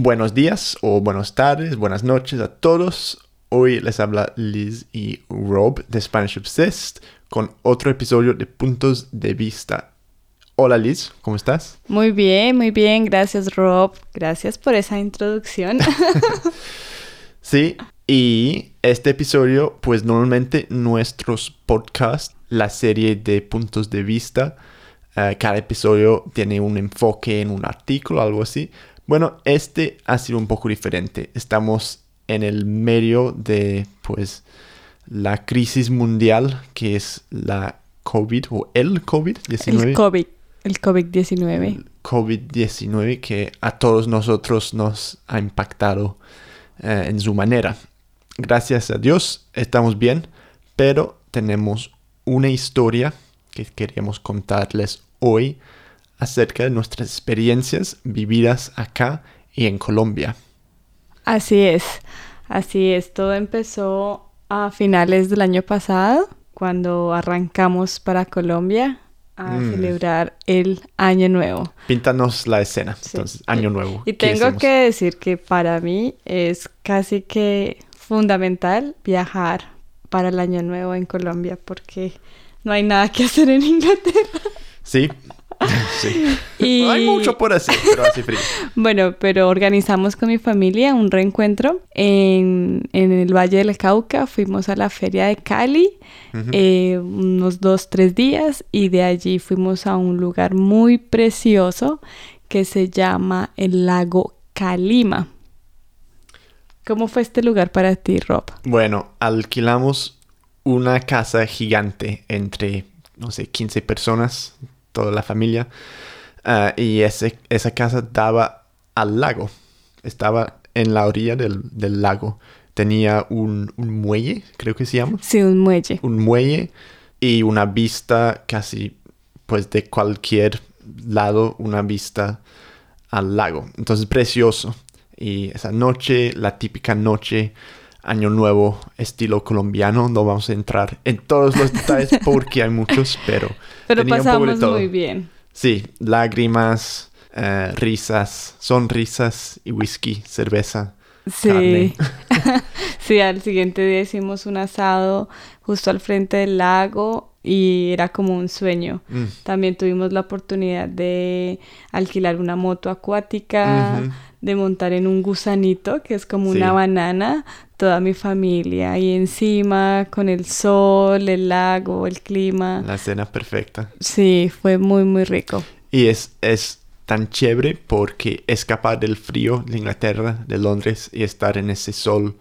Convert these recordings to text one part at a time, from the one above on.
Buenos días o buenas tardes, buenas noches a todos. Hoy les habla Liz y Rob de Spanish Obsessed con otro episodio de Puntos de Vista. Hola Liz, ¿cómo estás? Muy bien, muy bien, gracias Rob. Gracias por esa introducción. sí, y este episodio, pues normalmente nuestros podcasts, la serie de puntos de vista, eh, cada episodio tiene un enfoque en un artículo, algo así. Bueno, este ha sido un poco diferente. Estamos en el medio de, pues, la crisis mundial que es la COVID o el COVID-19. El COVID, el COVID-19. El COVID-19 que a todos nosotros nos ha impactado eh, en su manera gracias a Dios estamos bien, pero tenemos una historia que queríamos contarles hoy acerca de nuestras experiencias vividas acá y en Colombia. Así es, así es, todo empezó a finales del año pasado, cuando arrancamos para Colombia a mm. celebrar el Año Nuevo. Píntanos la escena, entonces, Año Nuevo. Y tengo que decir que para mí es casi que fundamental viajar para el Año Nuevo en Colombia porque no hay nada que hacer en Inglaterra. Sí, sí. No hay mucho por hacer, pero hace frío. bueno, pero organizamos con mi familia un reencuentro en, el Valle del Cauca. Fuimos a la feria de Cali eh, unos dos, tres días y de allí fuimos a un lugar muy precioso que se llama el lago Calima. ¿Cómo fue este lugar para ti, Rob? Bueno, alquilamos una casa gigante entre, no sé, 15 personas, toda la familia. Ah, y ese, esa casa daba al lago. Estaba en la orilla del, lago. Tenía un, muelle, creo que se llama. Sí, un muelle. Un muelle y una vista casi, pues de cualquier lado, una vista al lago. Entonces, precioso. Y esa noche, la típica noche, Año Nuevo, estilo colombiano, no vamos a entrar en todos los detalles porque hay muchos, pero... Pero pasamos muy bien. Sí, lágrimas, eh, risas, sonrisas y whisky, cerveza. Sí. sí, al siguiente día hicimos un asado justo al frente del lago y era como un sueño. Mm. También tuvimos la oportunidad de alquilar una moto acuática de montar en un gusanito, que es como una banana, toda mi familia ahí encima, con el sol, el lago, el clima. La cena perfecta. Sí, fue muy, muy rico. Y es, es tan chévere porque escapar del frío de Inglaterra, de Londres, y estar en ese sol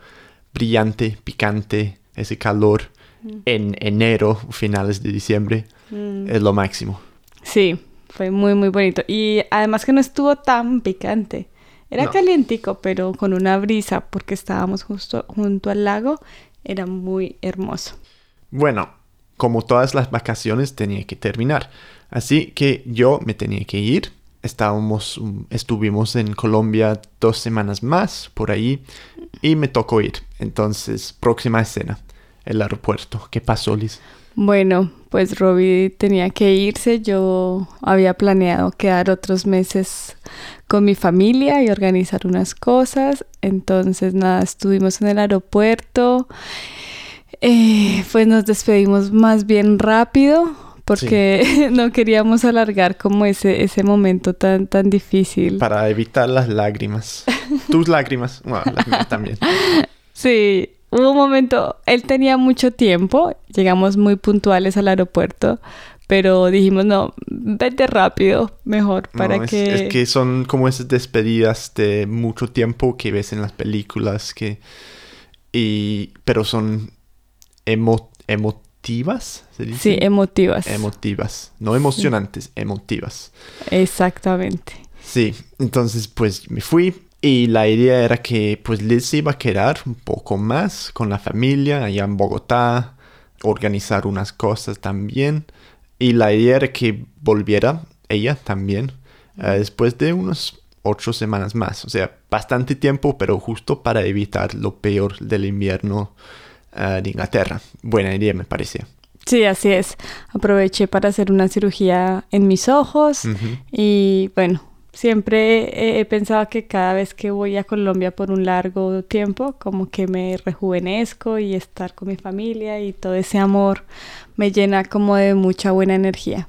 brillante, picante, ese calor mm. en enero, finales de diciembre, mm. es lo máximo. Sí, fue muy, muy bonito. Y además que no estuvo tan picante. Era calientico, pero con una brisa porque estábamos justo junto al lago. Era muy hermoso. Bueno, como todas las vacaciones tenía que terminar. Así que yo me tenía que ir. Estábamos, mm, estuvimos en Colombia dos semanas más por ahí y me tocó ir. Entonces, próxima escena, el aeropuerto. ¿Qué pasó, Liz? Bueno, pues Robbie tenía que irse. Yo había planeado quedar otros meses con mi familia y organizar unas cosas. Entonces, nada, estuvimos en el aeropuerto. Eh, pues nos despedimos más bien rápido porque no queríamos alargar como ese, ese momento tan, tan difícil. Para evitar las lágrimas. Tus lágrimas. Bueno, las mías también. Sí, hubo un momento, él tenía mucho tiempo, llegamos muy puntuales al aeropuerto, pero dijimos, no, vete rápido, mejor, para que... Es que son como esas despedidas de mucho tiempo que ves en las películas, que... Y... Pero son emotivas, ¿se dice? Sí, emotivas. Emotivas, no emocionantes, emotivas. Exactamente. Sí, entonces pues me fui, y la idea era que pues Liz iba a quedar un poco más con la familia allá en Bogotá, organizar unas cosas también. Y la idea era que volviera ella también eh, después de unos ocho semanas más. O sea, bastante tiempo, pero justo para evitar lo peor del invierno eh, de Inglaterra. Buena idea, me parecía. Sí, así es. Aproveché para hacer una cirugía en mis ojos y bueno, Siempre he pensado que cada vez que voy a Colombia por un largo tiempo, como que me rejuvenezco y estar con mi familia y todo ese amor me llena como de mucha buena energía.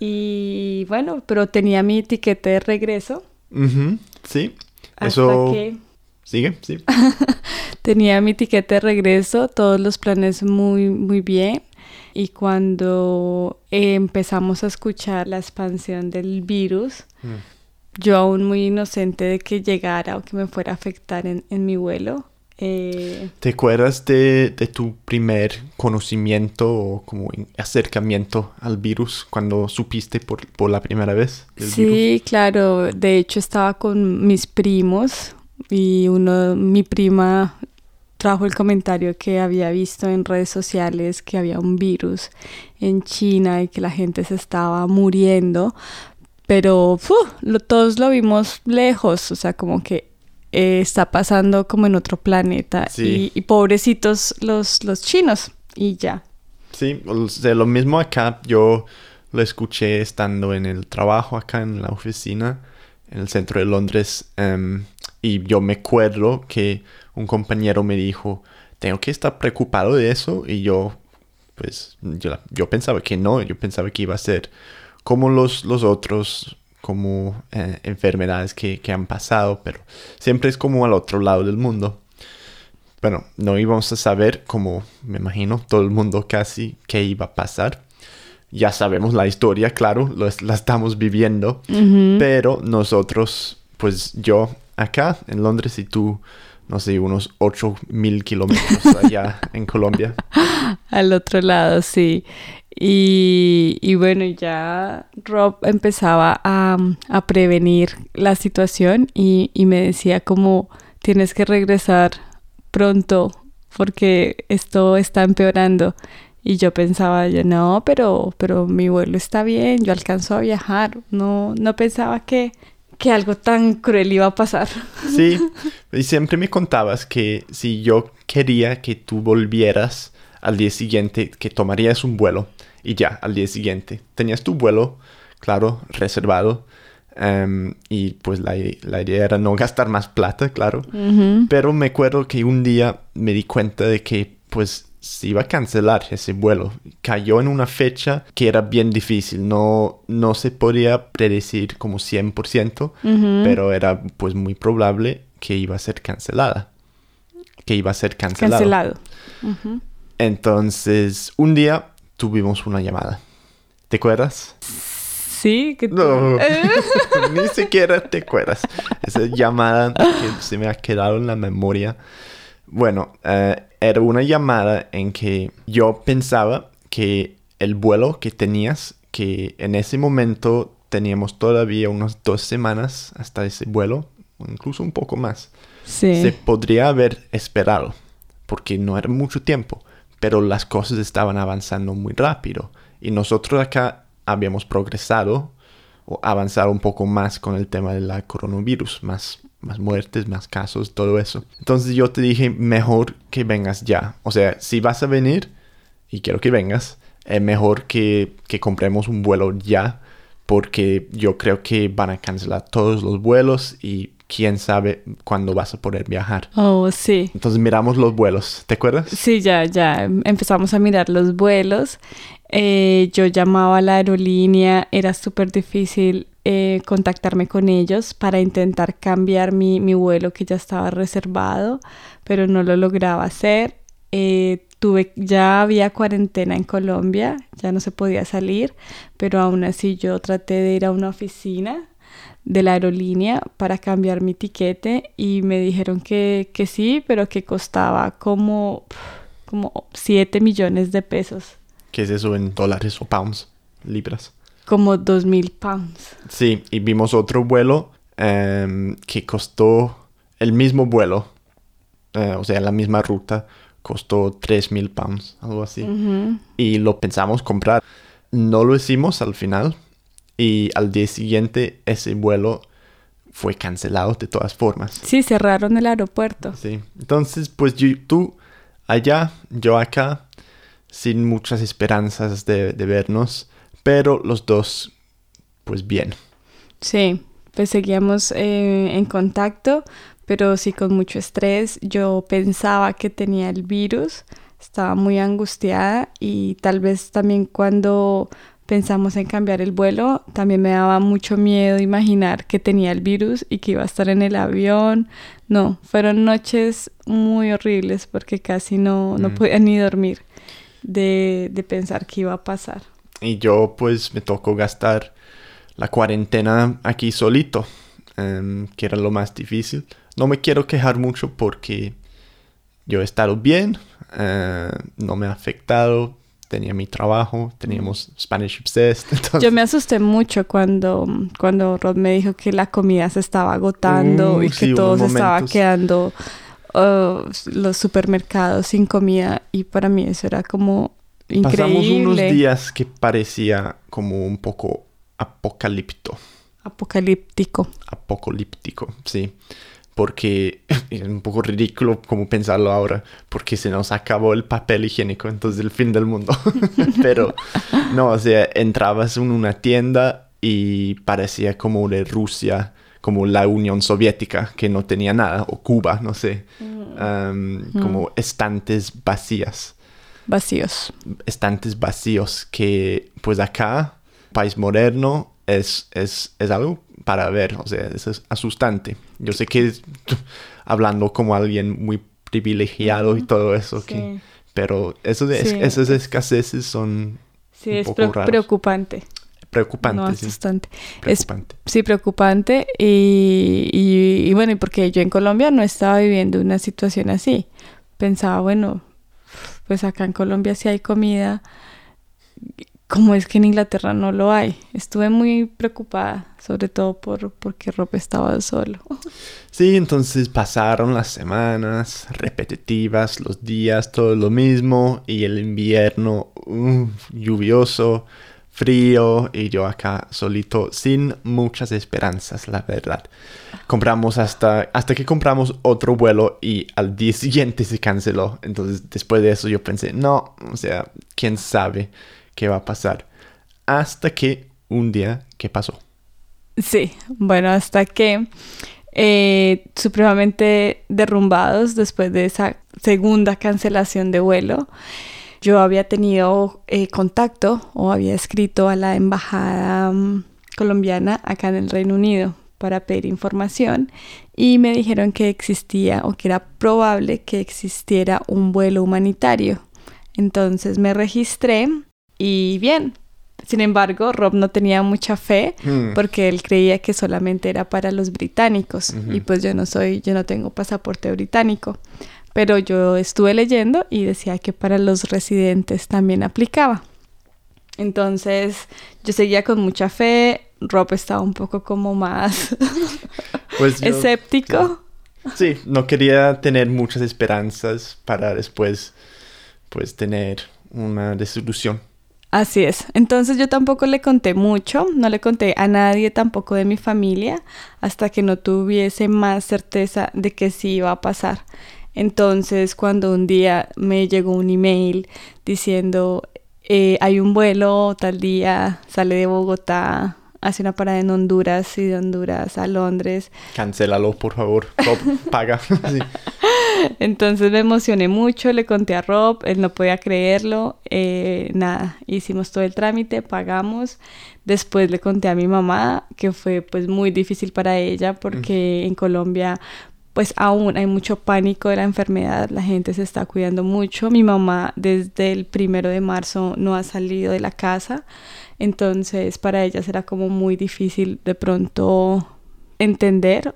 Y bueno, pero tenía mi etiquete de regreso. Sí, eso... Sigue, sí. tenía mi etiquete de regreso, todos los planes muy, muy bien. Y cuando empezamos a escuchar la expansión del virus, mm yo aún muy inocente de que llegara o que me fuera a afectar en, mi vuelo. Eh, ¿Te acuerdas de, tu primer conocimiento o como acercamiento al virus cuando supiste por, por la primera vez? Sí, claro. De hecho estaba con mis primos y uno, mi prima trajo el comentario que había visto en redes sociales que había un virus en China y que la gente se estaba muriendo, pero todos lo vimos lejos, o sea, como que eh, está pasando como en otro planeta y, pobrecitos los, los chinos y ya. Sí, o lo mismo acá, yo lo escuché estando en el trabajo acá en la oficina, en el centro de Londres, em, y yo me acuerdo que un compañero me dijo, tengo que estar preocupado de eso, y yo, pues, yo, yo pensaba que no, yo pensaba que iba a ser como los, los otros, como eh, enfermedades que, han pasado, pero siempre es como al otro lado del mundo. Bueno, no íbamos a saber, como me imagino, todo el mundo casi, qué iba a pasar. Ya sabemos la historia, claro, la estamos viviendo, pero nosotros, pues yo acá en Londres y tú, no sé, unos 8 mil kilómetros allá en Colombia. Al otro lado, sí. Y, bueno, ya Rob empezaba a, prevenir la situación y, me decía como tienes que regresar pronto porque esto está empeorando. Y yo pensaba, yo no, pero, pero mi vuelo está bien, yo alcanzo a viajar. No, no pensaba que, que algo tan cruel iba a pasar. Sí, y siempre me contabas que si yo quería que tú volvieras al día siguiente, que tomarías un vuelo y ya, al día siguiente. Tenías tu vuelo, claro, reservado. Em, y pues la, idea era no gastar más plata, claro. Pero me acuerdo que un día me di cuenta de que pues se iba a cancelar ese vuelo. Cayó en una fecha que era bien difícil. No, no se podía predecir como 100%, pero era pues muy probable que iba a ser cancelada. Que iba a ser cancelado. Cancelado. Entonces, un día tuvimos una llamada. ¿Te acuerdas? Sí, que no, ni siquiera te acuerdas. Esa llamada que se me ha quedado en la memoria. Bueno, eh, era una llamada en que yo pensaba que el vuelo que tenías, que en ese momento teníamos todavía unas dos semanas hasta ese vuelo, incluso un poco más, se podría haber esperado, porque no era mucho tiempo pero las cosas estaban avanzando muy rápido y nosotros acá habíamos progresado o avanzado un poco más con el tema del coronavirus, más, más muertes, más casos, todo eso. Entonces yo te dije, mejor que vengas ya. O sea, si vas a venir, y quiero que vengas, es mejor que, que compremos un vuelo ya, porque yo creo que van a cancelar todos los vuelos y quién sabe cuándo vas a poder viajar. Oh, sí. Entonces miramos los vuelos, ¿te acuerdas? Sí, ya, ya empezamos a mirar los vuelos. Eh, yo llamaba a la aerolínea, era súper difícil eh, contactarme con ellos para intentar cambiar mi, vuelo que ya estaba reservado, pero no lo lograba hacer. Eh, tuve, ya había cuarentena en Colombia, ya no se podía salir, pero aún así yo traté de ir a una oficina de la aerolínea para cambiar mi tiquete y me dijeron que, sí, pero que costaba como, como 7 millones de pesos. ¿Qué es eso en dólares o pounds? Libras. Como 2 mil pounds. Sí, y vimos otro vuelo em, que costó el mismo vuelo, eh, o sea, la misma ruta, costó 3 mil pounds, algo así. Y lo pensamos comprar. No lo hicimos al final y al día siguiente ese vuelo fue cancelado de todas formas. Sí, cerraron el aeropuerto. Sí, entonces pues tú allá, yo acá, sin muchas esperanzas de, vernos, pero los dos pues bien. Sí, pues seguíamos eh, en contacto, pero sí con mucho estrés. Yo pensaba que tenía el virus, estaba muy angustiada y tal vez también cuando pensamos en cambiar el vuelo, también me daba mucho miedo imaginar que tenía el virus y que iba a estar en el avión. No, fueron noches muy horribles porque casi no, no mm. podía ni dormir de, de pensar que iba a pasar. Y yo pues me tocó gastar la cuarentena aquí solito, em, que era lo más difícil. No me quiero quejar mucho porque yo he estado bien, eh, no me ha afectado, tenía mi trabajo, teníamos Spanish Obsessed. Yo me asusté mucho cuando, cuando Rod me dijo que la comida se estaba agotando uh, y que todo se estaba quedando uh, los supermercados sin comida y para mí eso era como increíble. Pasamos unos días que parecía como un poco apocalíptico. Apocalíptico. Apocalíptico, sí porque es un poco ridículo como pensarlo ahora, porque se nos acabó el papel higiénico, entonces el fin del mundo. Pero no, o sea, entrabas en una tienda y parecía como de Rusia, como la Unión Soviética, que no tenía nada, o Cuba, no sé, mm. como estantes vacías. Vacíos. Estantes vacíos, que pues acá, país moderno, es, es, es algo para ver, o sea, es asustante. Yo sé que hablando como alguien muy privilegiado y todo eso, pero eso de, esas escaseces son sí, es preocupante. Preocupante, no asustante. Preocupante. sí, preocupante. Y, y, y bueno, porque yo en Colombia no estaba viviendo una situación así. Pensaba, bueno, pues acá en Colombia sí hay comida ¿Cómo es que en Inglaterra no lo hay? Estuve muy preocupada, sobre todo por porque Rob estaba solo. Sí, entonces pasaron las semanas repetitivas, los días, todo lo mismo, y el invierno lluvioso, frío, y yo acá solito, sin muchas esperanzas, la verdad. Compramos hasta, hasta que compramos otro vuelo y al día siguiente se canceló. Entonces, después de eso yo pensé, no, o sea, quién sabe qué va a pasar. Hasta que un día, ¿qué pasó? Sí, bueno, hasta que eh, supremamente derrumbados después de esa segunda cancelación de vuelo. Yo había tenido eh, contacto o había escrito a la embajada mm, colombiana acá en el Reino Unido para pedir información y me dijeron que existía o que era probable que existiera un vuelo humanitario. Entonces me registré y bien. Sin embargo, Rob no tenía mucha fe hmm. porque él creía que solamente era para los británicos y pues yo no soy, yo no tengo pasaporte británico. Pero yo estuve leyendo y decía que para los residentes también aplicaba. Entonces yo seguía con mucha fe, Rob estaba un poco como más pues escéptico. Sí, no quería tener muchas esperanzas para después pues tener una desilusión. Así es. Entonces yo tampoco le conté mucho, no le conté a nadie tampoco de mi familia hasta que no tuviese más certeza de que sí iba a pasar. Entonces cuando un día me llegó un email diciendo eh, hay un vuelo tal día, sale de Bogotá hace una parada en Honduras y de Honduras a Londres. Cancélalo, por favor. paga. Entonces me emocioné mucho, le conté a Rob, él no podía creerlo. Eh, nada, hicimos todo el trámite, pagamos. Después le conté a mi mamá, que fue pues muy difícil para ella porque en Colombia pues aún hay mucho pánico de la enfermedad, la gente se está cuidando mucho. Mi mamá desde el primero de marzo no ha salido de la casa entonces para ella era como muy difícil de pronto entender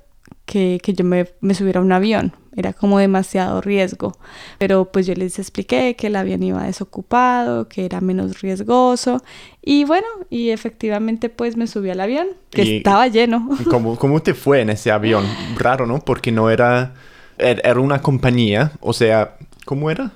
que, yo me, subiera a un avión. Era como demasiado riesgo. Pero pues yo les expliqué que el avión iba desocupado, que era menos riesgoso. Y bueno, y efectivamente pues me subí al avión, que estaba lleno. ¿cómo, ¿Cómo te fue en ese avión? Raro, ¿no? Porque no era... Er, era una compañía, o sea, ¿cómo era?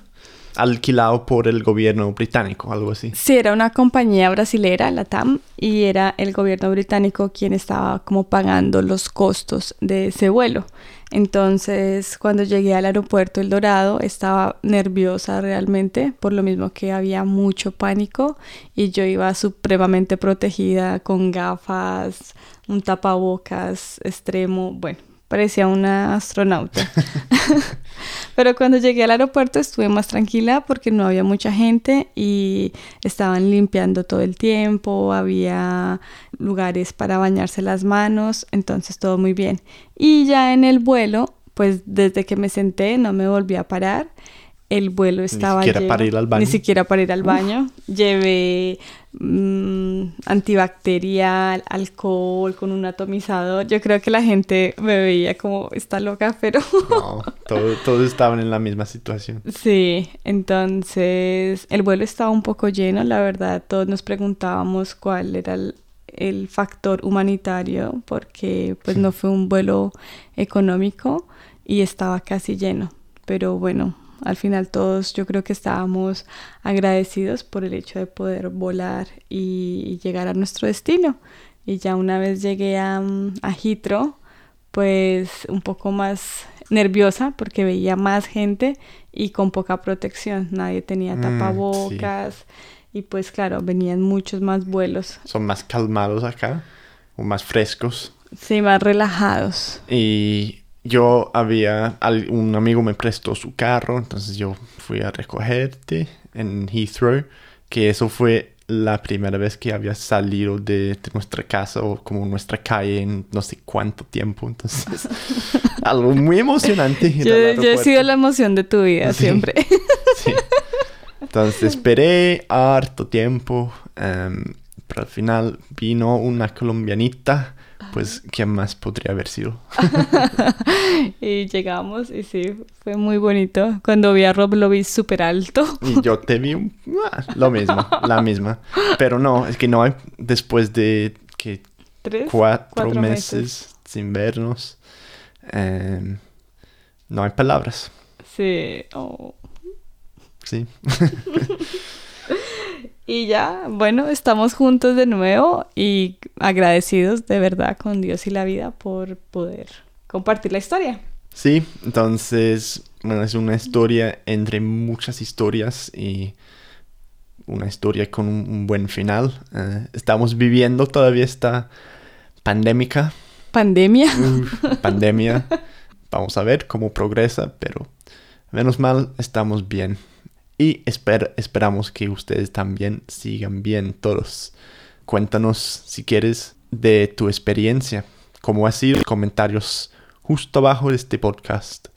Alquilado por el gobierno británico, algo así. Sí, era una compañía brasilera, la TAM, y era el gobierno británico quien estaba como pagando los costos de ese vuelo. Entonces, cuando llegué al aeropuerto El Dorado, estaba nerviosa realmente, por lo mismo que había mucho pánico y yo iba supremamente protegida con gafas, un tapabocas extremo, bueno, parecía una astronauta. Pero cuando llegué al aeropuerto estuve más tranquila porque no había mucha gente y estaban limpiando todo el tiempo, había lugares para bañarse las manos, entonces todo muy bien. Y ya en el vuelo, pues desde que me senté no me volví a parar el vuelo estaba Ni siquiera para ir al baño. Ni siquiera para ir al baño. Llevé mm, antibacterial, alcohol con un atomizador. Yo creo que la gente me veía como está loca, pero... no, todos, estaban en la misma situación. Sí, entonces el vuelo estaba un poco lleno, la verdad. Todos nos preguntábamos cuál era el, factor humanitario porque pues no fue un vuelo económico y estaba casi lleno. Pero bueno, al final todos yo creo que estábamos agradecidos por el hecho de poder volar y llegar a nuestro destino. Y ya una vez llegué a, a Heathrow, pues un poco más nerviosa porque veía más gente y con poca protección. Nadie tenía mm, tapabocas y pues claro, venían muchos más vuelos. Son más calmados acá o más frescos. Sí, más relajados. Y yo había, un amigo me prestó su carro, entonces yo fui a recogerte en Heathrow, que eso fue la primera vez que había salido de, nuestra casa o como nuestra calle en no sé cuánto tiempo, entonces algo muy emocionante. Yo, he sido la emoción de tu vida siempre. sí. Entonces esperé harto tiempo, em, pero al final vino una colombianita pues, ¿quién más podría haber sido? y llegamos y sí, fue muy bonito. Cuando vi a Rob lo vi súper alto. y yo te vi ah, lo mismo, la misma. Pero no, es que no hay, después de que ¿Tres? Cuatro, meses, sin vernos, em, no hay palabras. Sí. Oh. Sí. Y ya, bueno, estamos juntos de nuevo y agradecidos de verdad con Dios y la vida por poder compartir la historia. Sí, entonces, bueno, es una historia entre muchas historias y una historia con un, buen final. Eh, estamos viviendo todavía esta pandémica. Pandemia. pandemia. Vamos a ver cómo progresa, pero menos mal estamos bien. Y esperamos que ustedes también sigan bien todos. Cuéntanos si quieres de tu experiencia, cómo ha sido, comentarios justo abajo de este podcast.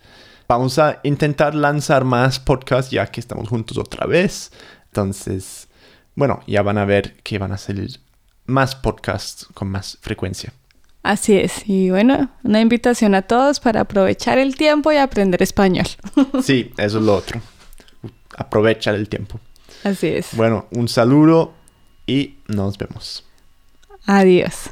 Vamos a intentar lanzar más podcasts ya que estamos juntos otra vez. Entonces, bueno, ya van a ver que van a salir más podcasts con más frecuencia. Así es, y bueno, una invitación a todos para aprovechar el tiempo y aprender español. Sí, eso es lo otro aprovechar el tiempo. Así es. Bueno, un saludo y nos vemos. Adiós.